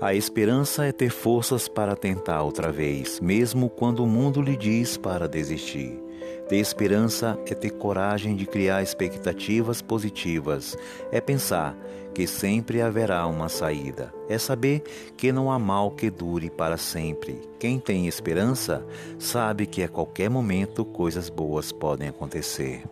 A esperança é ter forças para tentar outra vez, mesmo quando o mundo lhe diz para desistir. Ter esperança é ter coragem de criar expectativas positivas, é pensar que sempre haverá uma saída, é saber que não há mal que dure para sempre. Quem tem esperança sabe que a qualquer momento coisas boas podem acontecer.